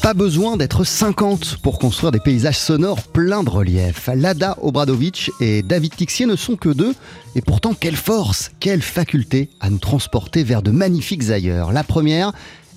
Pas besoin d'être 50 pour construire des paysages sonores pleins de relief. Lada Obradovic et David Tixier ne sont que deux, et pourtant quelle force, quelle faculté à nous transporter vers de magnifiques ailleurs. La première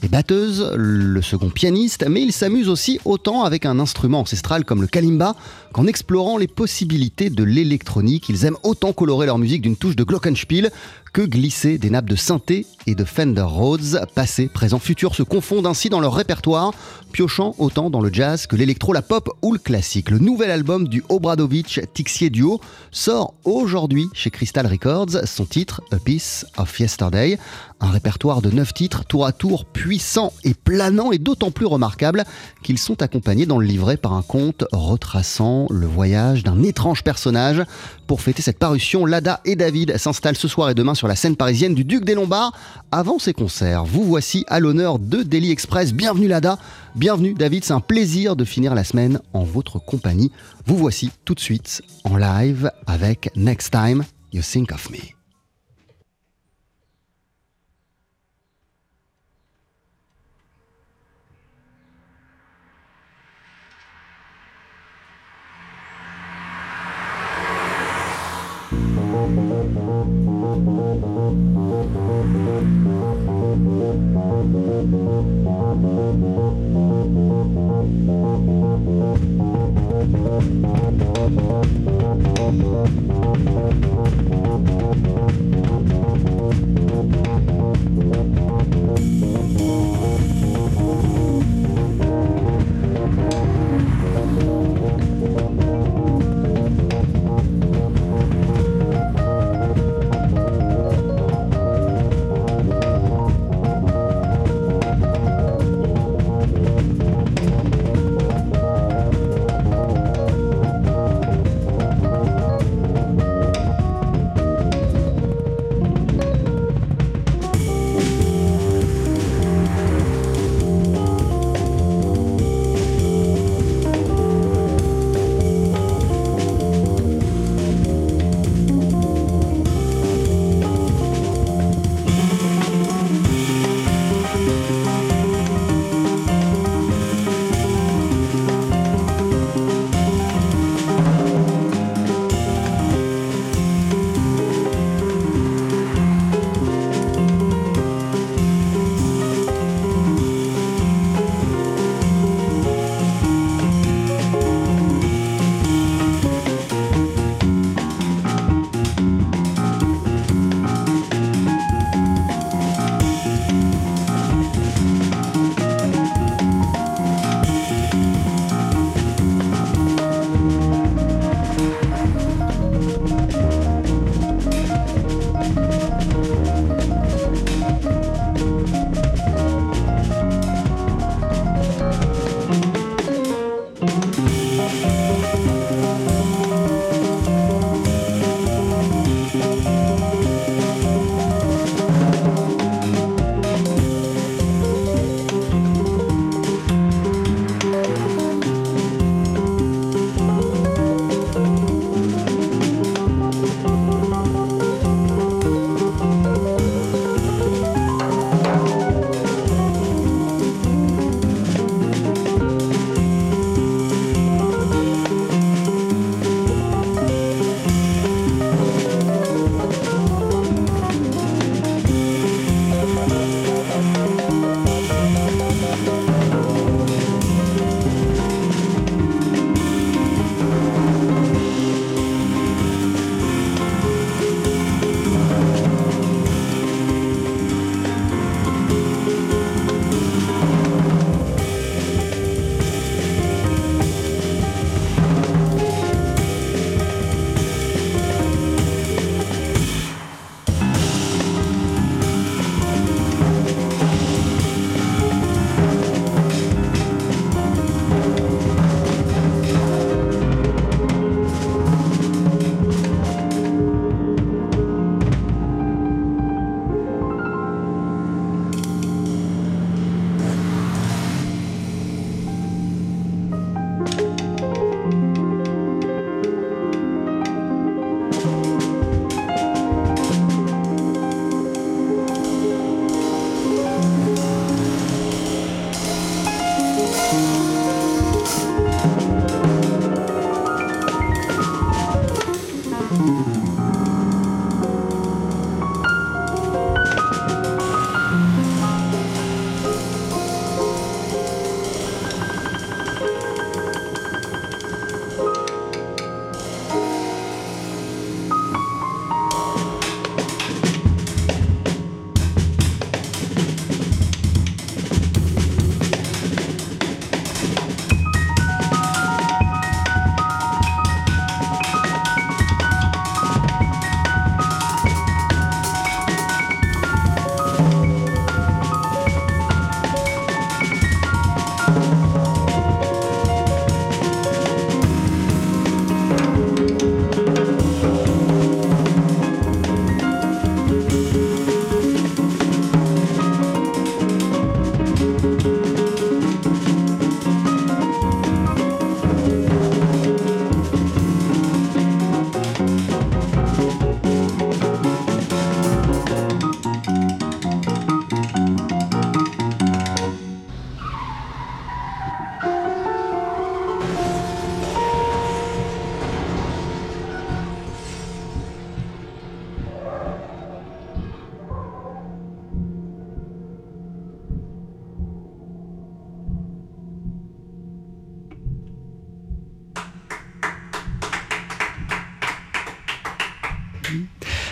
est batteuse, le second pianiste, mais ils s'amusent aussi autant avec un instrument ancestral comme le kalimba qu'en explorant les possibilités de l'électronique. Ils aiment autant colorer leur musique d'une touche de glockenspiel que glisser des nappes de synthé et de Fender Rhodes. Passé, présent, futur se confondent ainsi dans leur répertoire, piochant autant dans le jazz que l'électro, la pop ou le classique. Le nouvel album du Obradovic Tixier Duo sort aujourd'hui chez Crystal Records. Son titre, A Piece of Yesterday. Un répertoire de neuf titres, tour à tour puissant et planant, et d'autant plus remarquable qu'ils sont accompagnés dans le livret par un conte retraçant le voyage d'un étrange personnage. Pour fêter cette parution, Lada et David s'installent ce soir et demain sur la scène parisienne du Duc des Lombards. Avant ces concerts, vous voici à l'honneur de Daily Express. Bienvenue Lada, bienvenue David, c'est un plaisir de finir la semaine en votre compagnie. Vous voici tout de suite en live avec Next Time You Think of Me.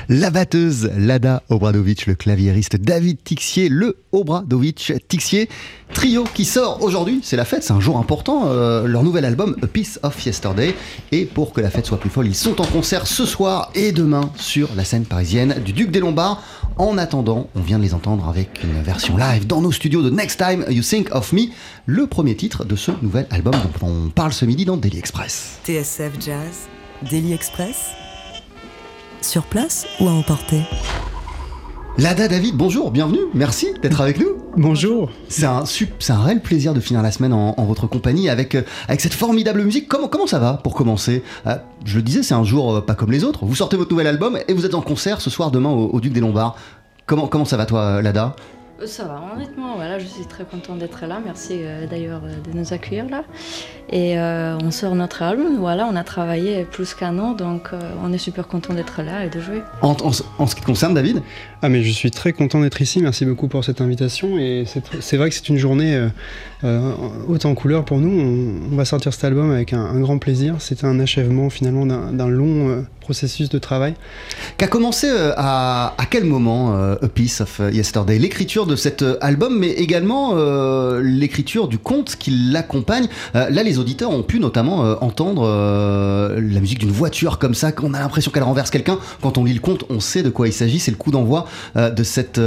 La batteuse Lada Obradovic, le claviériste David Tixier, le Obradovic Tixier. Trio qui sort aujourd'hui, c'est la fête, c'est un jour important. euh, leur nouvel album, A Piece of Yesterday. Et pour que la fête soit plus folle, ils sont en concert ce soir et demain sur la scène parisienne du Duc des Lombards. En attendant, on vient de les entendre avec une version live dans nos studios de Next Time You Think of Me, le premier titre de ce nouvel album dont on parle ce midi dans Daily Express. TSF Jazz, Daily Express. Sur place ou à emporter Lada David, bonjour, bienvenue, merci d'être avec nous. Bonjour. C'est un, c'est un réel plaisir de finir la semaine en, en votre compagnie avec, euh, avec cette formidable musique. Comment, comment ça va pour commencer? Euh, Je le disais, c'est un jour euh, pas comme les autres. Vous sortez votre nouvel album et vous êtes en concert ce soir demain au, au Duc des Lombards. Comment, comment ça va toi, Lada? Ça va, honnêtement, voilà, je suis très contente d'être là. Merci euh, d'ailleurs euh, de nous accueillir là. Et euh, on sort notre album, voilà, on a travaillé plus qu'un an, donc euh, on est super content d'être là et de jouer. en, en ce- en ce qui te concerne, David Ah mais je suis très content d'être ici, merci beaucoup pour cette invitation et c'est vrai que c'est une journée euh, euh, haute en couleur pour nous. On, on va sortir cet album avec un, un grand plaisir. C'était un achèvement finalement d'un d'un long euh, processus de travail. Qu'a commencé euh, à, à quel moment euh, A Piece of Yesterday? L'écriture de cet euh, album, mais également euh, l'écriture du conte qui l'accompagne. Euh, là, les auditeurs ont pu notamment entendre la musique d'une voiture comme ça, qu'on a l'impression qu'elle renverse quelqu'un. Quand on lit le conte, on sait de quoi il s'agit. C'est le coup d'envoi de cette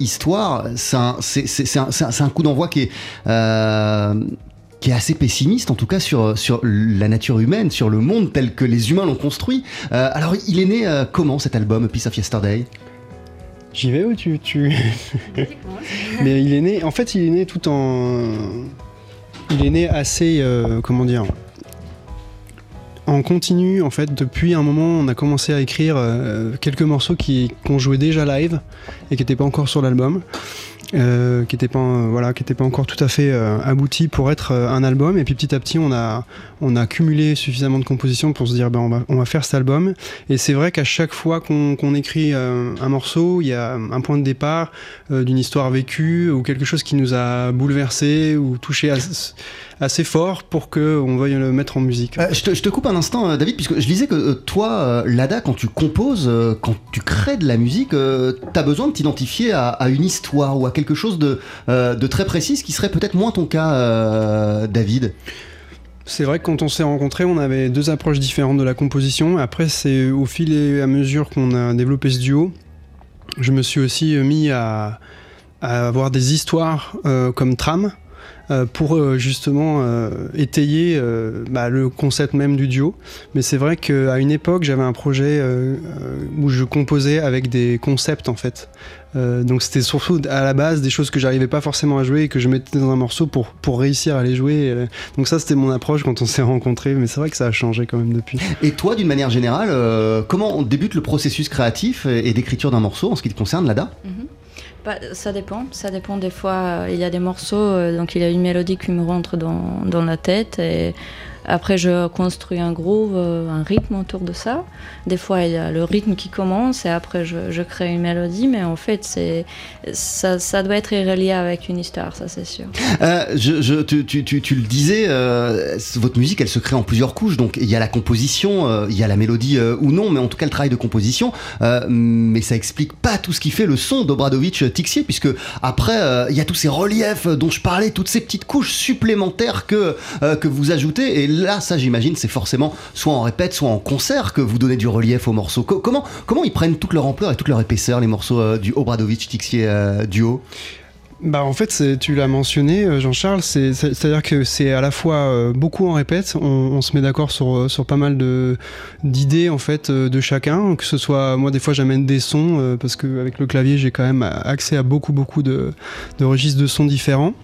histoire. C'est un, coup d'envoi qui est... assez pessimiste en tout cas sur, la nature humaine, sur le monde tel que les humains l'ont construit. Alors il est né comment cet album, Piece of Yesterday? J'y vais ou tu, tu... Mais il est né, en fait il est né tout en... Il est né assez, euh, comment dire, en continu en fait. Depuis un moment on a commencé à écrire euh, quelques morceaux qui qu'on jouait déjà live et qui n'étaient pas encore sur l'album. Euh, qui n'étaient pas euh, voilà qui étaient pas encore tout à fait euh, aboutis pour être euh, un album. Et puis petit à petit on a on a cumulé suffisamment de compositions pour se dire ben on va on va faire cet album. Et c'est vrai qu'à chaque fois qu'on qu'on écrit euh, un morceau il y a un point de départ d'une histoire vécue ou quelque chose qui nous a bouleversé ou touché assez, assez fort pour que on veuille le mettre en musique Euh, je, te, je te coupe un instant, euh, David, puisque je disais que euh, toi, Lada, quand tu composes, quand tu crées de la musique, t'as besoin de t'identifier à, à une histoire ou à quelque chose de, de très précis, ce qui serait peut-être moins ton cas, David. C'est vrai que quand on s'est rencontrés, on avait deux approches différentes de la composition. Après, c'est au fil et à mesure qu'on a développé ce duo, je me suis aussi mis à, à avoir des histoires euh, comme trame pour euh, justement euh, étayer euh, bah, le concept même du duo. Mais c'est vrai qu'à une époque, j'avais un projet euh, euh, où je composais avec des concepts en fait. Euh, donc c'était surtout à la base des choses que j'arrivais pas forcément à jouer et que je mettais dans un morceau pour, pour réussir à les jouer. Euh, Donc ça c'était mon approche quand on s'est rencontrés, mais c'est vrai que ça a changé quand même depuis. Et toi, d'une manière générale, euh, comment on débute le processus créatif et et d'écriture d'un morceau en ce qui te concerne, Lada? Bah, ça dépend, ça dépend des fois. euh, il y a des morceaux, euh, donc il y a une mélodie qui me rentre dans, dans la tête et après je construis un groove, euh, un rythme autour de ça. Des fois il y a le rythme qui commence et après je, crée une mélodie, mais en fait ça, doit être relié avec une histoire, ça c'est sûr. Euh, tu, le disais, euh, votre musique, elle se crée en plusieurs couches. Donc, il y a la composition, il y a la mélodie ou non, mais en tout cas le travail de composition. Mais ça explique pas tout ce qui fait le son d'Obradovic Tixier, puisque après, il y a tous ces reliefs dont je parlais, toutes ces petites couches supplémentaires que, que vous ajoutez. Et ça, j'imagine, c'est forcément soit en répète, soit en concert que vous donnez du relief aux morceaux. Co- comment, comment ils prennent toute leur ampleur et toute leur épaisseur, les morceaux euh, du Obradovic Tixier euh, duo Bah en fait tu l'as mentionné euh, Jean-Charles, c'est- c'est- c'est-à-dire que c'est à la fois beaucoup en répète, on, se met d'accord sur, sur pas mal d'idées en fait de chacun, que ce soit moi des fois j'amène des sons parce que avec le clavier j'ai quand même accès à beaucoup beaucoup de registres de sons différents.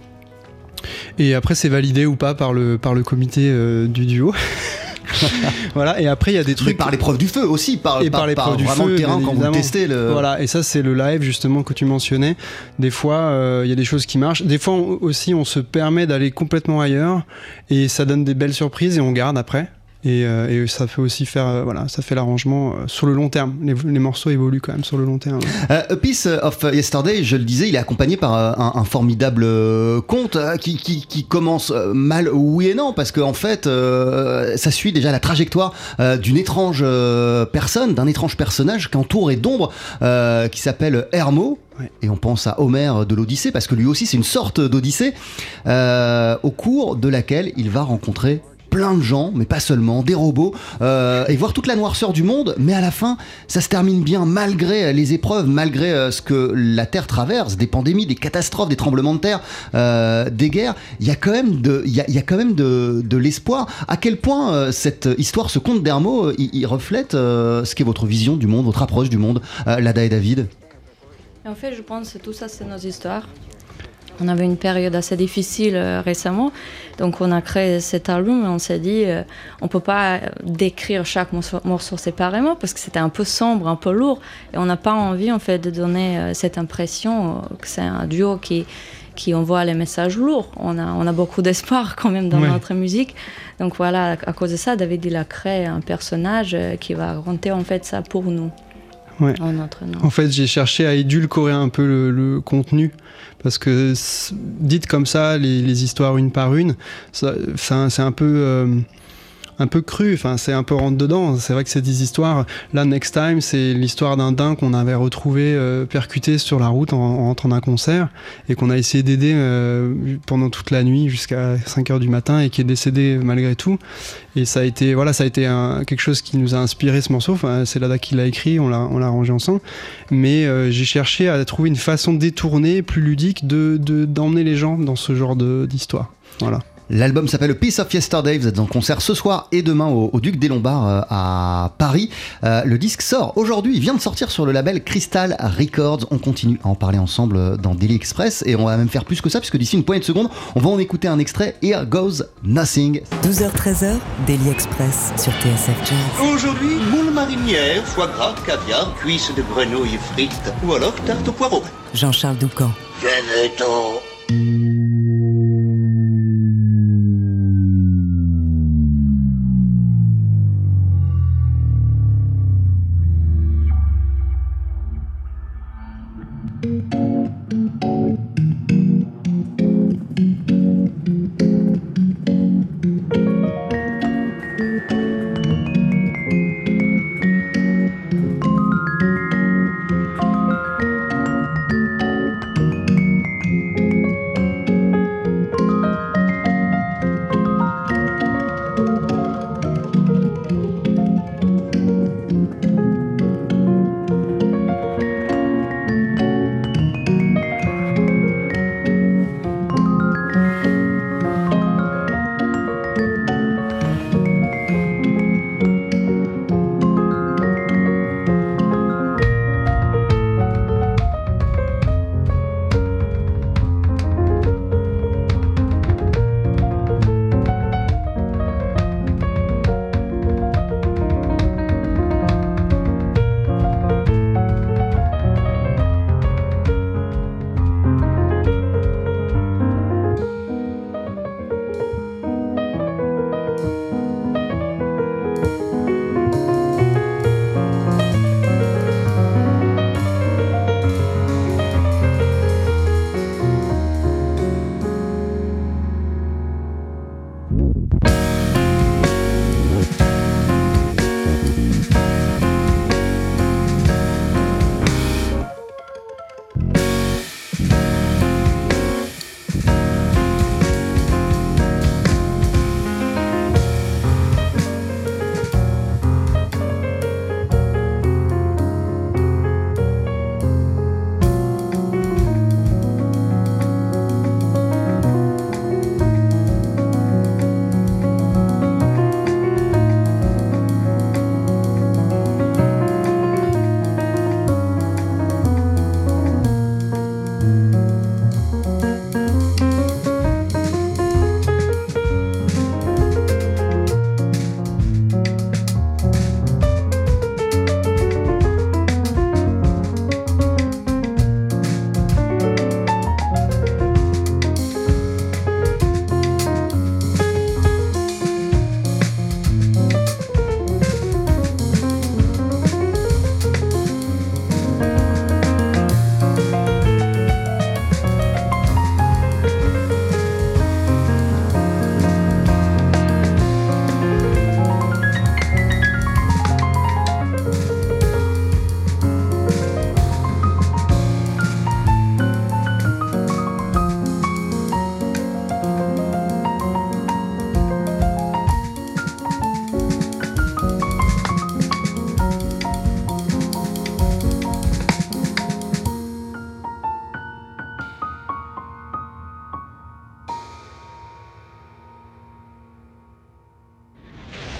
Et après c'est validé ou pas par le par le comité euh, du duo. voilà et après il y a des Mais trucs par l'épreuve du feu aussi, par, Et par l'épreuve du feu, le terrain quand vous testez le. Voilà, et ça c'est le live justement que tu mentionnais. Des fois, euh, il y a des choses qui marchent. Des fois on- aussi, on se permet d'aller complètement ailleurs et ça donne des belles surprises et on garde après. Et, euh, et ça fait aussi faire, euh, voilà, ça fait l'arrangement euh, sur le long terme. Les, les morceaux évoluent quand même sur le long terme. A Piece of Yesterday, je le disais, il est accompagné par un, un formidable conte qui, qui, qui commence mal, oui et non, parce qu'en en fait, ça suit déjà la trajectoire d'une étrange personne, d'un étrange personnage qu'entoure et d'ombre, qui s'appelle Hermo. Et on pense à Homère de l'Odyssée, parce que lui aussi c'est une sorte d'Odyssée, euh, au cours de laquelle il va rencontrer plein de gens, mais pas seulement, des robots, euh, et voir toute la noirceur du monde, mais à la fin, ça se termine bien malgré les épreuves, malgré euh, ce que la Terre traverse, des pandémies, des catastrophes, des tremblements de terre, euh, des guerres. Il y a quand même de, y a, quand même de, de l'espoir. À quel point cette histoire, ce conte d'Hermo, il, reflète ce qu'est votre vision du monde, votre approche du monde, Lada et David? En fait, je pense que tout ça, c'est nos histoires. On avait une période assez difficile euh, récemment, donc on a créé cet album et on s'est dit, euh, on peut pas décrire chaque morceau, morceau séparément parce que c'était un peu sombre, un peu lourd, et on n'a pas envie en fait de donner euh, cette impression euh, que c'est un duo qui qui envoie les messages lourds. On a, on a beaucoup d'espoir quand même dans Ouais. notre musique. Donc voilà, à cause de ça, David il a créé un personnage qui va raconter en fait ça pour nous, Ouais. en notre nom. En fait, j'ai cherché à édulcorer un peu le, le contenu parce que dites comme ça, les, histoires une par une, c'est un peu euh, un peu cru. Enfin, c'est un peu rentre dedans. C'est vrai que c'est des histoires. Là, Next Time, c'est l'histoire d'un daim qu'on avait retrouvé euh, percuté sur la route en, en rentrant d'un concert et qu'on a essayé d'aider euh, pendant toute la nuit jusqu'à 5 heures du matin et qui est décédé malgré tout. Et ça a été voilà, ça a été un- quelque chose qui nous a inspiré ce morceau. Enfin, c'est Lada qui l'a écrit, on l'a on l'a arrangé ensemble. Mais euh, j'ai cherché à trouver une façon détournée, plus ludique, de de- d'emmener les gens dans ce genre de- d'histoire. Voilà. L'album s'appelle Piece of Yesterday. Vous êtes en concert ce soir et demain au, au Duc des Lombards euh, à Paris. Euh, le disque sort aujourd'hui. Il vient de sortir sur le label Crystal Records. On continue à en parler ensemble dans Daily Express et on va même faire plus que ça puisque d'ici une poignée de secondes, on va en écouter un extrait. Here Goes Nothing. 12h-13h, Daily Express sur TSF Jazz. Aujourd'hui, moule marinière, foie gras, caviar, cuisses de grenouille frites ou alors tarte au poireau. Jean-Charles Doucan. Venez-t'en.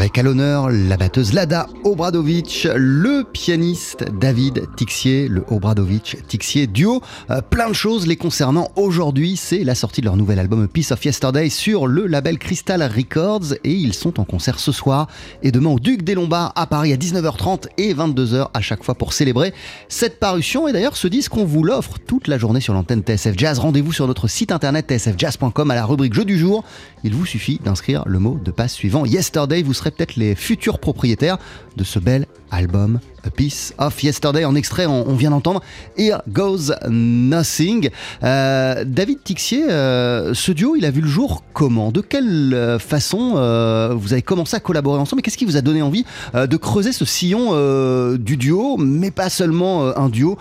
Avec à l'honneur la batteuse Lada Obradovic, le pianiste David Tixier, le Obradovic-Tixier duo. Euh, plein de choses les concernant aujourd'hui. C'est la sortie de leur nouvel album Piece of Yesterday sur le label Crystal Records et ils sont en concert ce soir et demain au Duc des Lombards à Paris à 19h30 et 22h à chaque fois pour célébrer cette parution. Et d'ailleurs, ce disque, on vous l'offre toute la journée sur l'antenne TSF Jazz. Rendez-vous sur notre site internet tsfjazz.com à la rubrique Jeu du jour. Il vous suffit d'inscrire le mot de passe suivant Yesterday. Vous serez peut-être les futurs propriétaires de ce bel album A Piece of Yesterday. En extrait, on, vient d'entendre Here Goes Nothing. Euh, David Tixier, euh, ce duo, il a vu le jour comment? De quelle euh, façon vous avez commencé à collaborer ensemble Et qu'est-ce qui vous a donné envie de creuser ce sillon du duo, mais pas seulement un duo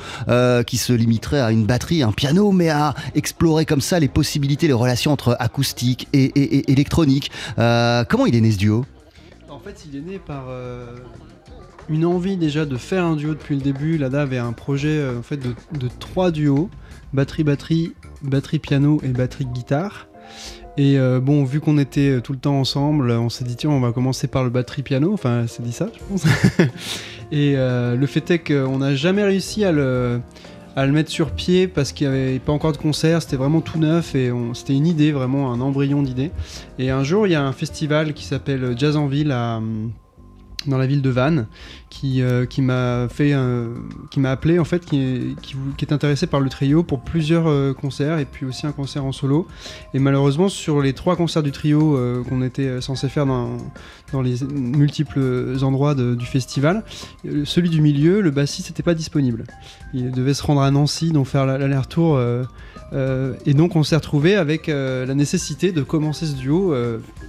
qui se limiterait à une batterie, un piano, mais à explorer comme ça les possibilités, les relations entre acoustique et, électronique? Comment il est né ce duo? En fait, il est né par euh, une envie déjà de faire un duo depuis le début. Lada avait un projet euh, en fait de, trois duos batterie batterie batterie piano et batterie guitare. Et euh, bon, vu qu'on était tout le temps ensemble, on s'est dit tiens, on va commencer par le batterie piano. Enfin, c'est dit ça, je pense. et le fait est qu'on n'a jamais réussi à le à le mettre sur pied parce qu'il n'y avait pas encore de concert, c'était vraiment tout neuf et c'était une idée, vraiment un embryon d'idée. Et un jour, il y a un festival qui s'appelle Jazz en Ville hum, dans la ville de Vannes qui, euh, qui m'a fait qui m'a appelé en fait qui est, intéressé par le trio pour plusieurs euh, concerts et puis aussi un concert en solo et malheureusement sur les trois concerts du trio euh, qu'on était censé faire dans, les multiples endroits du festival celui du milieu le bassiste n'était pas disponible il devait se rendre à Nancy donc faire la- l'aller-retour et donc on s'est retrouvé avec la nécessité de commencer ce duo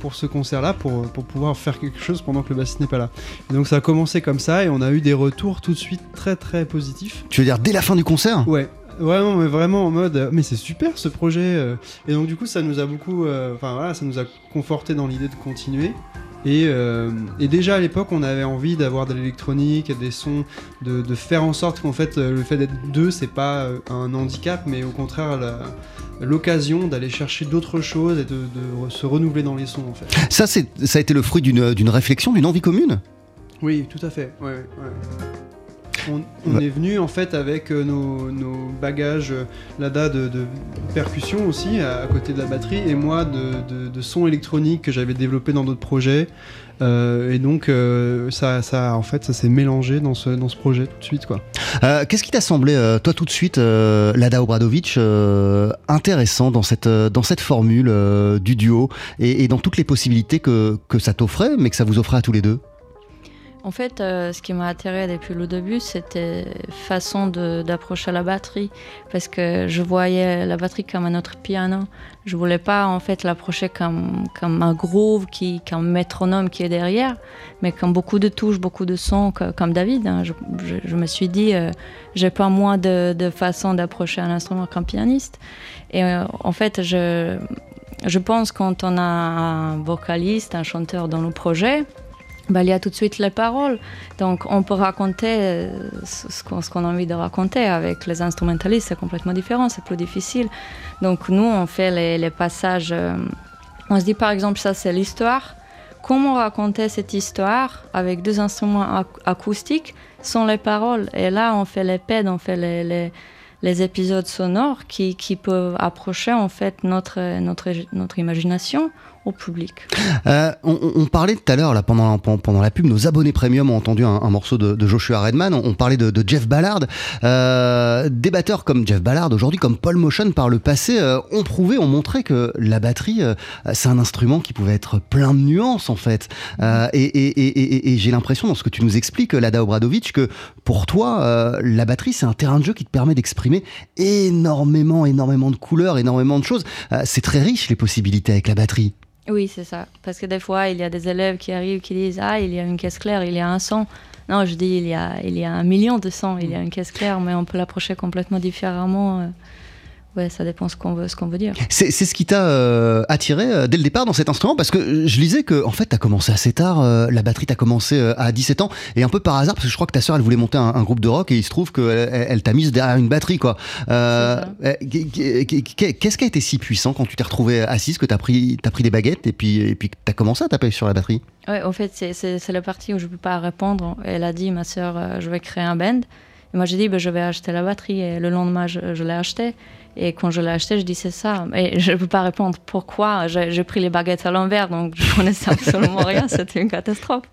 pour ce concert-là, pour, pour pouvoir faire quelque chose pendant que le bassiste n'est pas là. Et donc ça a commencé comme ça et on a eu des retours tout de suite très très positifs. Tu veux dire dès la fin du concert? Ouais. Vraiment, mais vraiment en mode, euh, mais c'est super ce projet. euh. Et donc du coup, ça nous a beaucoup, euh, enfin voilà, ça nous a conforté dans l'idée de continuer. Et, euh, et déjà à l'époque, on avait envie d'avoir de l'électronique, des sons, de, de faire en sorte qu'en fait, le fait d'être deux, c'est pas un handicap, mais au contraire l'occasion d'aller chercher d'autres choses et de, de se renouveler dans les sons en fait. Ça, c'est, ça a été le fruit d'une réflexion, d'une envie commune? Oui, tout à fait. Ouais, ouais, ouais. On, on Bah. est venu en fait avec euh, nos, nos bagages euh, Lada de, de percussion aussi à, à côté de la batterie et moi de, de, de son électronique que j'avais développé dans d'autres projets Euh, et donc euh, ça, ça en fait ça s'est mélangé dans ce, dans ce projet tout de suite quoi. Euh, Qu'est-ce qui t'a semblé, toi, tout de suite, Lada Obradovic, intéressant dans cette, dans cette formule du duo et, et dans toutes les possibilités que, que ça t'offrait, mais que ça vous offrait à tous les deux? En fait, euh, ce qui m'a attiré depuis le début, c'était façon d'approcher la batterie, parce que je voyais la batterie comme un autre piano. Je voulais pas en fait l'approcher comme, comme un groove, qui, comme un métronome qui est derrière, mais comme beaucoup de touches, beaucoup de sons, comme David. hein. Je me suis dit, euh, j'ai pas moins de, de façon d'approcher un instrument qu'un pianiste. Et euh, en fait, je, je pense quand on a un vocaliste, un chanteur dans le projet, bah, il y a tout de suite les paroles. Donc on peut raconter euh, ce qu'on a envie de raconter. Avec les instrumentalistes, c'est complètement différent, c'est plus difficile. Donc nous, on fait les, passages. euh, on se dit par exemple, ça c'est l'histoire. Comment raconter cette histoire avec deux instruments ac- acoustiques sans les paroles? Et là, on fait les pads, on fait les, épisodes sonores qui, peuvent approcher en fait notre imagination au public. Euh, on, parlait tout à l'heure, là, pendant, la pub, nos abonnés premium ont entendu un, morceau de, Joshua Redman. On, parlait de, Jeff Ballard. Euh, des batteurs comme Jeff Ballard aujourd'hui, comme Paul Motion par le passé, euh, ont prouvé, ont montré que la batterie, c'est un instrument qui pouvait être plein de nuances en fait. Et et- j'ai l'impression, dans ce que tu nous expliques, Lada Obradovic, que pour toi, la batterie, c'est un terrain de jeu qui te permet d'exprimer énormément, énormément de couleurs, énormément de choses. C'est très riche les possibilités avec la batterie. Oui, c'est ça. Parce que des fois, il y a des élèves qui arrivent qui disent Ah, il y a une caisse claire, il y a un son. Non, je dis il y a, il y a un million de sons, il y a une caisse claire, mais on peut l'approcher complètement différemment. Ouais, ça dépend ce qu'on veut, ce qu'on veut dire. C'est ce qui t'a euh, attiré euh, dès le départ dans cet instrument parce que je lisais que en fait t'as commencé assez tard, euh, la batterie t'as commencé à 17 ans et un peu par hasard parce que je crois que ta sœur elle voulait monter un, un groupe de rock et il se trouve qu'elle elle, elle t'a mise derrière une batterie quoi. Qu'est- qu'est- Qu'est-ce qui a été si puissant quand tu t'es retrouvée assise que t'as pris pris des baguettes et puis et puis t'as commencé à taper sur la batterie? Ouais, en fait, c'est- la partie où je peux pas répondre. Elle a dit, ma sœur, je vais créer un band. Et moi, j'ai dit, ben, je vais acheter la batterie. Et le lendemain, je, je l'ai acheté. Et quand je l'ai acheté, je dis, c'est ça. Et je peux pas répondre pourquoi. J'ai j'ai pris les baguettes à l'envers, donc je connaissais absolument rien. C'était une catastrophe.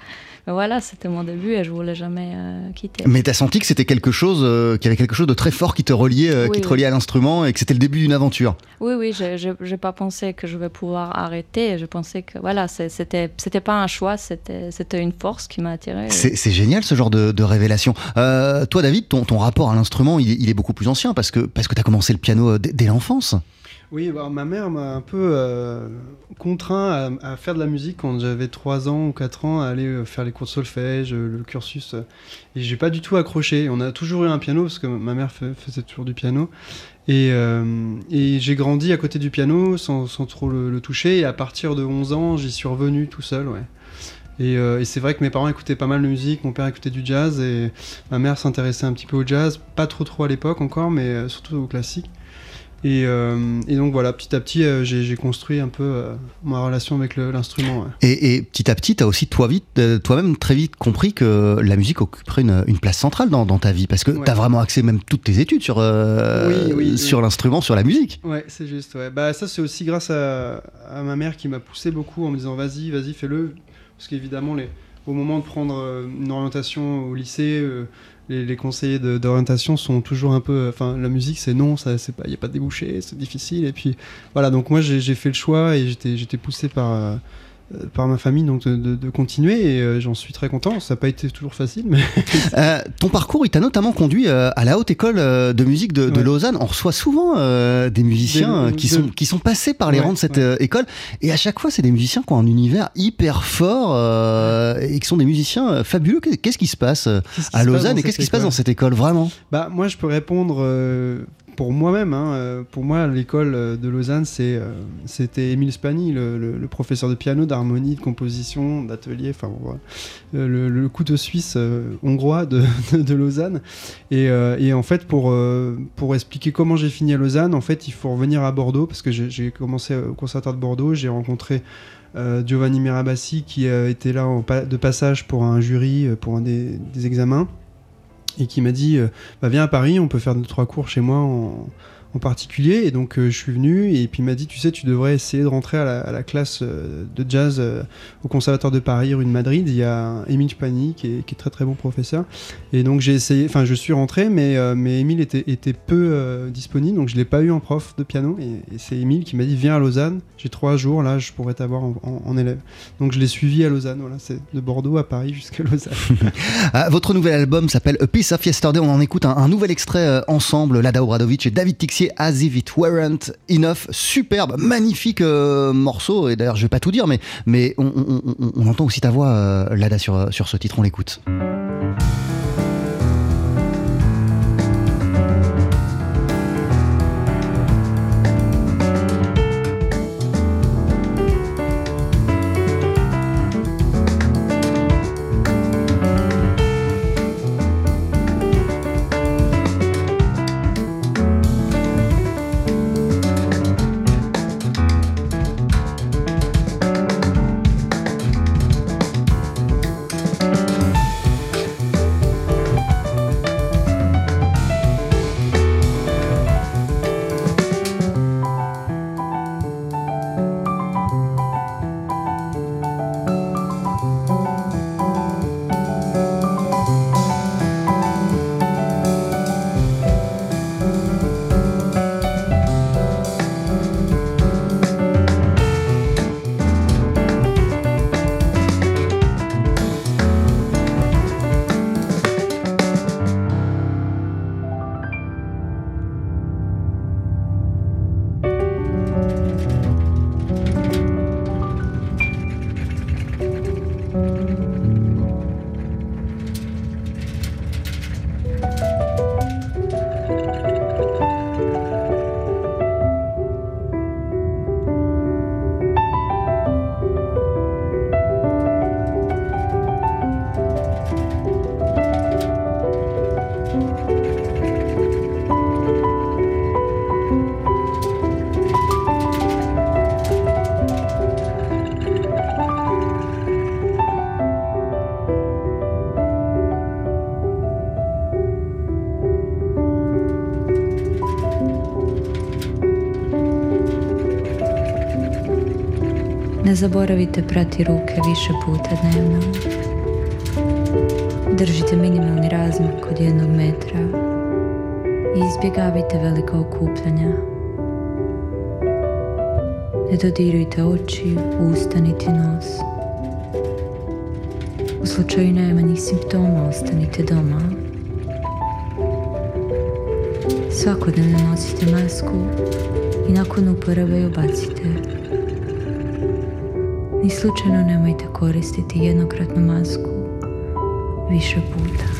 Mais voilà, c'était mon début et je voulais jamais euh, quitter. Mais t'as senti que c'était quelque chose, euh, qu'il y avait quelque chose de très fort qui te reliait, euh, Oui, qui te oui. reliait à l'instrument et que c'était le début d'une aventure. Oui, oui, j'ai- pas pensé que je vais pouvoir arrêter. Je pensais que voilà, c'était c'était pas un choix, c'était c'était une force qui m'a attirée. C'est génial ce genre de, de révélation. Toi, David, ton, ton rapport à l'instrument, il, est- il est beaucoup plus ancien parce que parce que t'as commencé le piano dès, dès l'enfance. Oui, ma mère m'a un peu euh, contraint à, faire de la musique quand j'avais 3 ans ou 4 ans, à aller euh, faire les cours de solfège, euh, le cursus. et j'ai pas du tout accroché. On a toujours eu un piano parce que ma mère faisait toujours du piano. Et, j'ai grandi à côté du piano sans, trop le, toucher. Et à partir de 11 ans, j'y suis revenu tout seul. Et, et c'est vrai que mes parents écoutaient pas mal de musique, mon père écoutait du jazz et ma mère s'intéressait un petit peu au jazz, pas trop trop à l'époque encore, mais surtout au classique. Et, euh, et donc voilà, petit à petit, euh, j'ai construit un peu euh, ma relation avec l'instrument. ouais. Et, et petit à petit, aussi toi vite, euh, toi-même très vite compris que la musique occuperait une, une place centrale dans, dans ta vie parce que Ouais. t'as vraiment axé même toutes tes études sur Oui, oui, sur oui. l'instrument, sur la musique. Ouais, c'est juste. Ouais. Bah ça, c'est aussi grâce à, à ma mère qui m'a poussé beaucoup en me disant vas-y, vas-y, fais-le. Parce qu'évidemment, les, au moment de prendre une orientation au lycée, les, les conseillers d'orientation sont toujours un peu. Enfin, la musique, c'est non, ça, c'est pas, il y a pas de débouché, c'est difficile. Et puis voilà, donc moi, j'ai fait le choix et j'étais, j'étais poussé par. Euh, par ma famille donc de, de- de continuer et euh, j'en suis très content ça n'a pas été toujours facile mais Euh, ton parcours, il t'a notamment conduit euh, à la haute école de musique de, de Ouais. Lausanne. On reçoit souvent des musiciens Des- qui sont qui sont passés par les Ouais, rangs de cette ouais. école et à chaque fois, c'est des musiciens qui ont un univers hyper fort et qui sont des musiciens fabuleux. Qu'est- Qu'est-ce qui se passe qui à Lausanne et qu'est-ce qui se passe dans cette école vraiment? Bah moi je peux répondre pour moi-même. hein, euh, pour moi l'école euh, de Lausanne euh, c'était Émile Spani, le, professeur de piano, d'harmonie, de composition, d'atelier, enfin le, le couteau suisse hongrois de, Lausanne. Et, en fait pour expliquer comment j'ai fini à Lausanne, en fait il faut revenir à Bordeaux parce que j'ai commencé au conservatoire de Bordeaux, j'ai rencontré Giovanni Mirabassi qui était là de passage pour un jury pour un des examens et qui m'a dit euh, bah, viens à Paris on peut faire deux trois cours chez moi en particulier. Et donc euh, je suis venu et puis il m'a dit tu sais tu devrais essayer de rentrer à la, classe euh, de jazz euh, au conservatoire de Paris rue de Madrid. Il y a Émile Spani qui est, qui très très bon professeur. Et donc j'ai essayé enfin je suis rentré mais mais Émile était, était peu disponible. Donc je l'ai pas eu en prof de piano. Et, c'est Émile qui m'a dit viens à Lausanne. J'ai trois jours. Là je pourrais t'avoir en, élève. Donc je l'ai suivi à Lausanne. Voilà c'est de Bordeaux à Paris jusqu'à Lausanne. Ah, Votre nouvel album s'appelle A Piece of Yesterday. On en écoute un, nouvel extrait ensemble. Lada Obradovic et David Tixier, As If It Weren't Enough. Superbe, magnifique euh, morceau. Et d'ailleurs, je vais pas tout dire, mais, on, entend aussi ta voix, euh, Lada, sur, sur ce titre. On l'écoute. Zaboravite prati ruke više puta dnevno. Držite minimalni razmak od jednog metra i izbjegavajte velika okupljanja. Ne dodirujte oči, usta niti nos. U slučaju najmanjih simptoma ostanite doma. Svakodnevno nosite masku i nakon uporabe ju bacite. Ni slučajno nemojte koristiti jednokratnu masku više puta.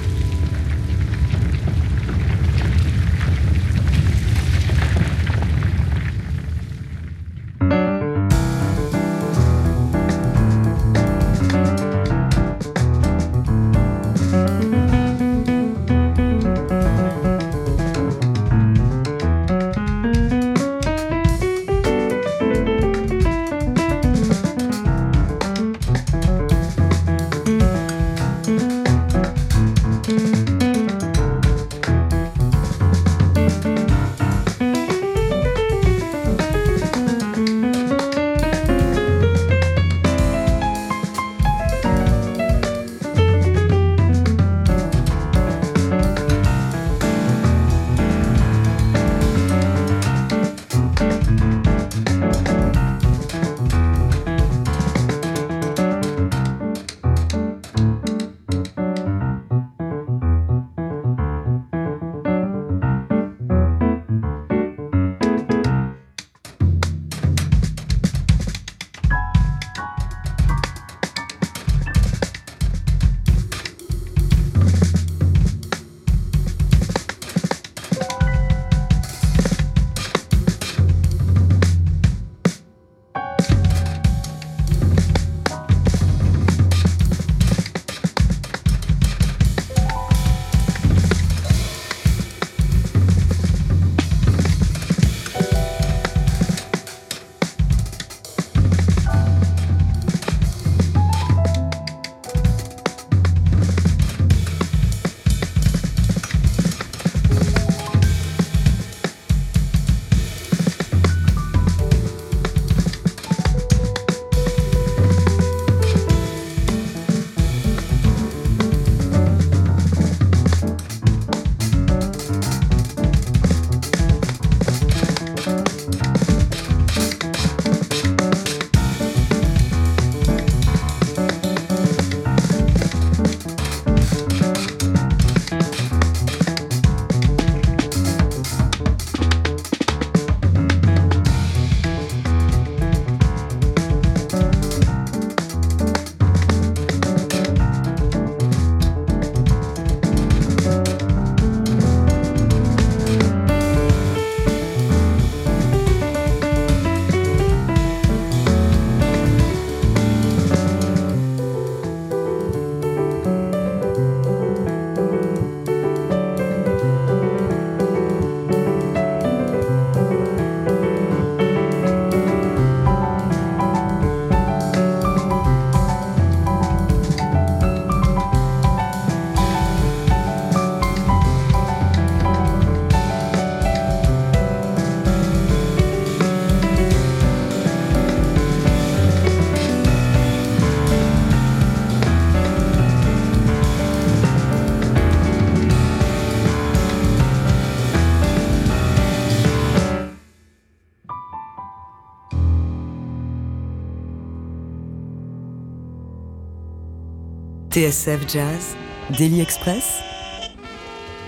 TSF Jazz, Daily Express,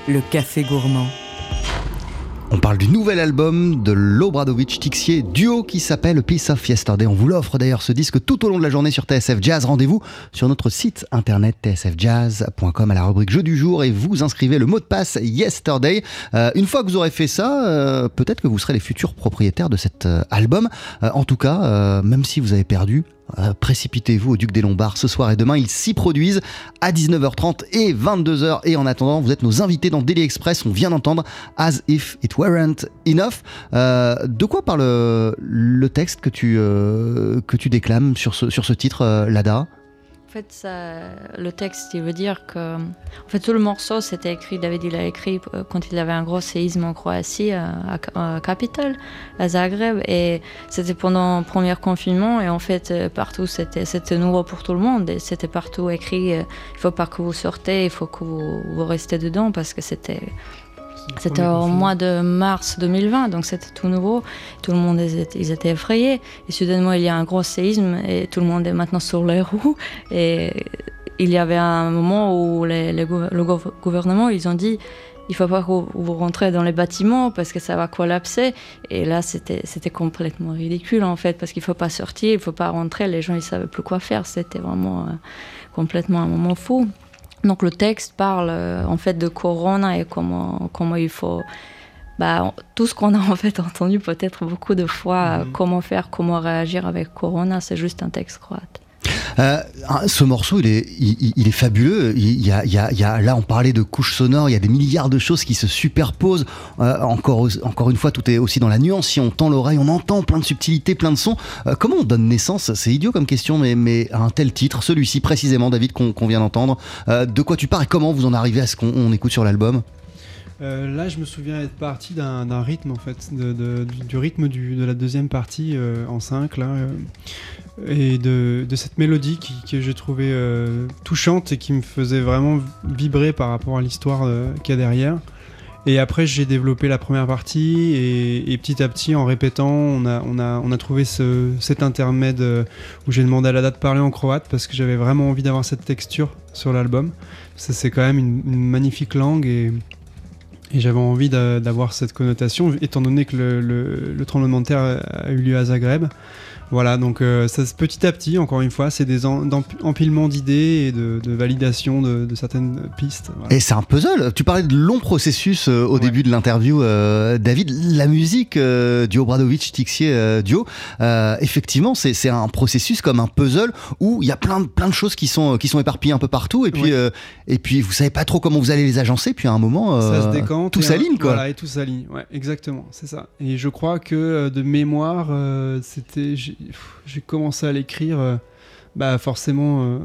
le café gourmand. On parle du nouvel album de Lobradovic Tixier, duo qui s'appelle Piece of Yesterday. On vous l'offre d'ailleurs ce disque tout au long de la journée sur TSF Jazz. Rendez-vous sur notre site internet tsfjazz.com à la rubrique jeu du jour et vous inscrivez le mot de passe Yesterday. Euh, une fois que vous aurez fait ça, euh, peut-être que vous serez les futurs propriétaires de cet euh, album. En tout cas, même si vous avez perdu, euh, précipitez-vous au Duc des Lombards ce soir et demain. Ils s'y produisent à 19h30 et 22h. Et en attendant, vous êtes nos invités dans Daily Express. On vient d'entendre As If It Weren't Enough. Euh, de quoi parle le texte que tu, euh, déclames sur ce, titre, Lada? En fait, le texte, il veut dire que. En fait, tout le morceau, c'était écrit. David, il a écrit euh, quand il avait un gros séisme en Croatie, à, à, à Capitale, à Zagreb. Et c'était pendant le premier confinement. Et en fait, euh, partout, c'était, nouveau pour tout le monde. Et c'était partout écrit euh, il faut pas que vous sortez, il faut que vous, vous restez dedans parce que c'était. C'était au mois de mars 2020, donc c'était tout nouveau. Tout le monde, ils étaient, ils étaient, effrayés. Et soudainement, il y a un gros séisme et tout le monde est maintenant sur les roues. Et il y avait un moment où les, les, le gouvernement, ils ont dit il faut pas que vous, vous rentrez dans les bâtiments parce que ça va collapser. Et là, c'était complètement ridicule en fait, parce qu'il faut pas sortir, il faut pas rentrer. Les gens, ils savaient plus quoi faire. C'était vraiment euh, complètement un moment fou. Donc le texte parle euh, en fait de Corona et comment, comment il faut... Bah, tout ce qu'on a en fait entendu peut-être beaucoup de fois, mmh. comment faire, comment réagir avec Corona, c'est juste un texte croate. Euh, ce morceau, il est, fabuleux. Il y, a, là, on parlait de couches sonores. Il y a des milliards de choses qui se superposent. Euh, encore, une fois, tout est aussi dans la nuance. Si on tend l'oreille, on entend plein de subtilités, plein de sons. Euh, comment on donne naissance? C'est idiot comme question, mais, à un tel titre, celui-ci précisément, David, qu'on qu vient d'entendre. De quoi tu pars et comment vous en arrivez à ce qu'on écoute sur l'album? Là, je me souviens être parti d'un rythme en fait, de, du rythme de la deuxième partie en 5 là, et de, cette mélodie que j'ai trouvée euh, touchante et qui me faisait vraiment vibrer par rapport à l'histoire qu'il y a derrière. Et après, j'ai développé la première partie et, et, petit à petit, en répétant, on a, trouvé ce, cet intermède où j'ai demandé à la date de parler en croate parce que j'avais vraiment envie d'avoir cette texture sur l'album. C'est quand même une, magnifique langue et et j'avais envie d'avoir cette connotation, étant donné que le, le, le, tremblement de terre a eu lieu à Zagreb. Voilà, donc euh, ça, petit à petit, encore une fois, c'est des en, empilements d'idées et de, de validation de, de, certaines pistes. Voilà. Et c'est un puzzle. Tu parlais de long processus euh, au ouais. début de l'interview, euh, David. La musique euh, du Obradovic Tixier euh, duo, effectivement, c'est un processus comme un puzzle où il y a plein de, plein de choses qui sont, qui sont éparpillées un peu partout. Et puis, oui. et puis vous savez pas trop comment vous allez les agencer. Puis à un moment, ça se décante, tout s'aligne. Quoi. Voilà, et tout s'aligne. Ouais, exactement, c'est ça. Et je crois que de mémoire, c'était j'ai commencé à l'écrire, euh, bah forcément. Euh,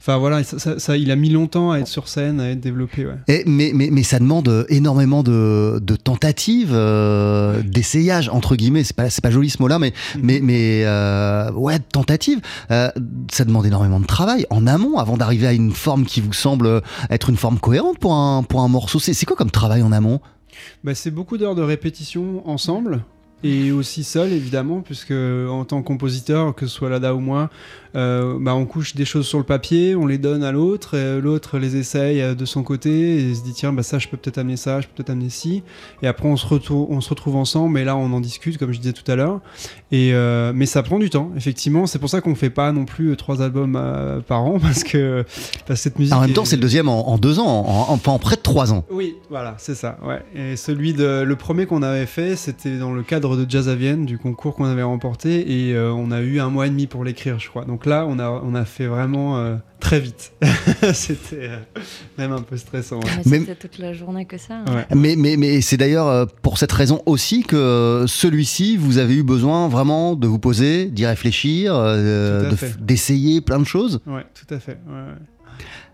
enfin voilà, ça, ça, ça, il a mis longtemps à être sur scène, à être développé. Ouais. Et, mais, mais, mais ça demande énormément de, de tentatives, euh, d'essayages, entre guillemets. C'est pas, pas joli ce mot-là, mais, mm -hmm. mais, mais euh, ouais, tentatives. Euh, ça demande énormément de travail en amont avant d'arriver à une forme qui vous semble être une forme cohérente pour un, pour un morceau. C'est quoi comme travail en amont? Bah, C'est beaucoup d'heures de répétition ensemble et aussi seul évidemment puisque en tant que compositeur que ce soit Lada ou moi euh, bah, on couche des choses sur le papier on les donne à l'autre et l'autre les essaye de son côté et se dit tiens bah ça je peux peut-être amener ça je peux peut-être amener ci. Et après on se retrouve on se retrouve ensemble et là on en discute comme je disais tout à l'heure. Et euh, mais ça prend du temps effectivement. C'est pour ça qu'on fait pas non plus trois albums euh, par an parce que cette musique en même temps c'est le deuxième en, en, deux ans en, enfin en près de trois ans. Oui voilà c'est ça ouais. Et celui de le premier qu'on avait fait c'était dans le cadre de Jazz à Vienne, du concours qu'on avait remporté, et euh, on a eu un mois et demi pour l'écrire, je crois. Donc là, on a, on a fait vraiment euh, très vite. c'était euh, même un peu stressant. Ouais. Mais c'était toute la journée que ça. Hein. Ouais. Mais, mais, mais c'est d'ailleurs pour cette raison aussi que celui-ci, vous avez eu besoin vraiment de vous poser, d'y réfléchir, d'essayer de, plein de choses. Ouais, tout à fait. Ouais,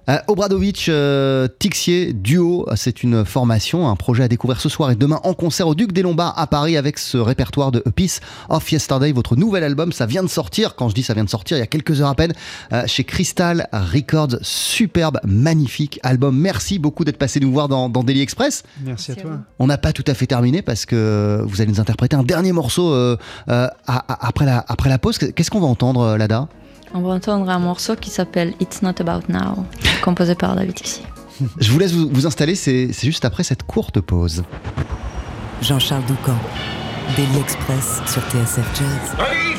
euh, Obradovic, euh, Tixier, duo, c'est une formation, un projet à découvrir ce soir et demain en concert au Duc des Lombards à Paris avec ce répertoire de A Piece of Yesterday, votre nouvel album. Ça vient de sortir, quand je dis ça vient de sortir, il y a quelques heures à peine, euh, chez Crystal Records. Superbe, magnifique album. Merci beaucoup d'être passé nous voir dans, dans Daily Express. Merci, Merci à toi. On n'a pas tout à fait terminé parce que vous allez nous interpréter un dernier morceau euh, à, à, après, la, après la pause. Qu'est-ce qu'on va entendre, Lada? On va entendre un morceau qui s'appelle It's Not About Now, composé par David Tixier. Je vous laisse vous, vous installer, c'est juste après cette courte pause. Jean-Charles Doucan, Daily Express sur TSF Jazz. Allez,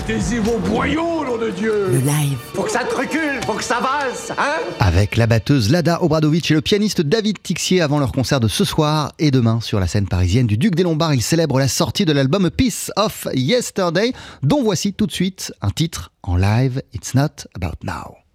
Mettez-y vos boyaux, nom de Dieu Le live. Faut que ça te recule, faut que ça valse, hein Avec la batteuse Lada Obradovic et le pianiste David Tixier avant leur concert de ce soir et demain sur la scène parisienne du Duc des Lombards, ils célèbrent la sortie de l'album Piece of Yesterday, dont voici tout de suite un titre en live, It's Not About Now.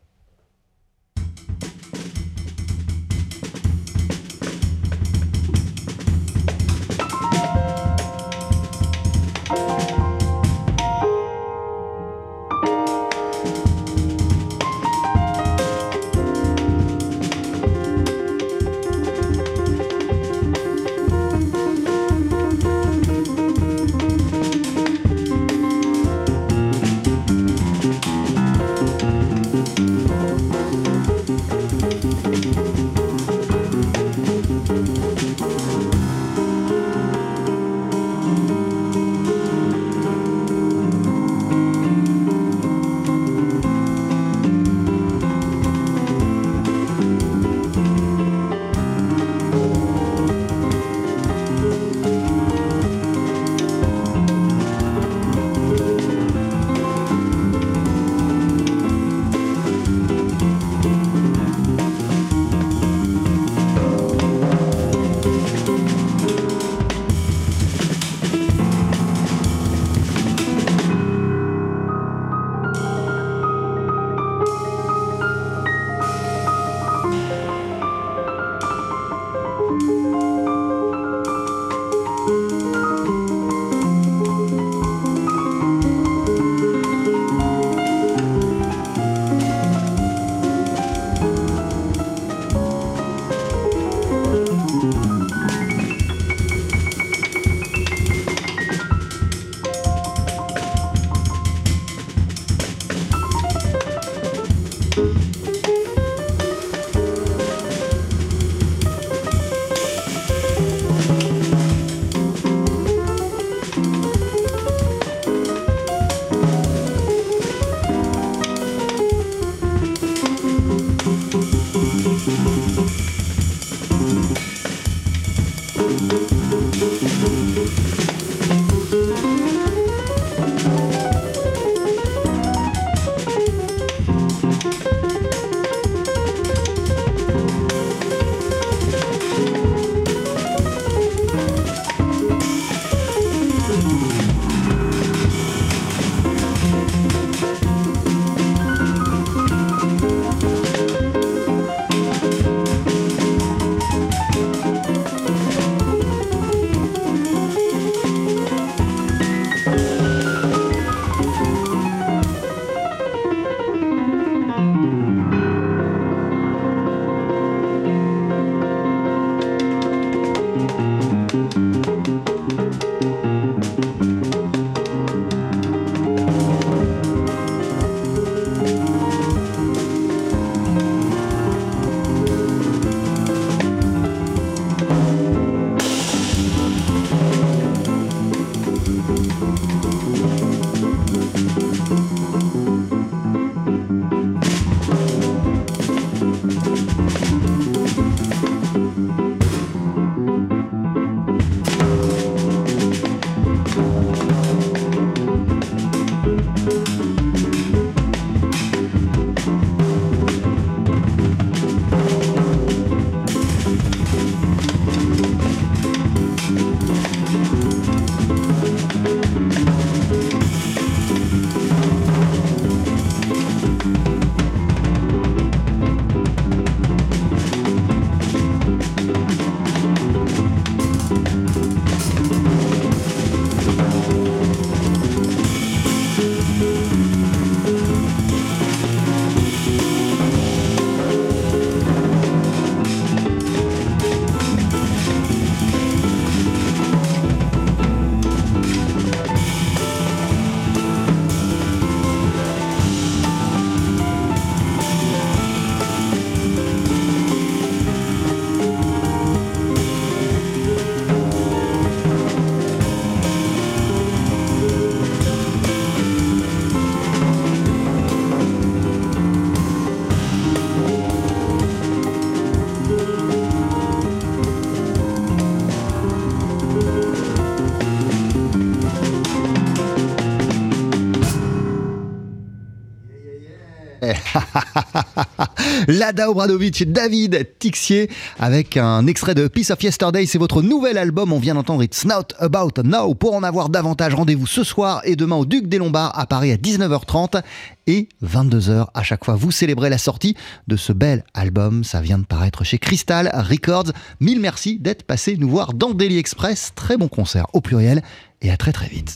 Lada Obradovic David Tixier avec un extrait de Piece of Yesterday. C'est votre nouvel album. On vient d'entendre It's Not About Now. Pour en avoir davantage, rendez-vous ce soir et demain au Duc des Lombards à Paris à 19h30 et 22h. À chaque fois, vous célébrez la sortie de ce bel album. Ça vient de paraître chez Crystal Records. Mille merci d'être passé nous voir dans Daily Express. Très bon concert au pluriel et à très très vite.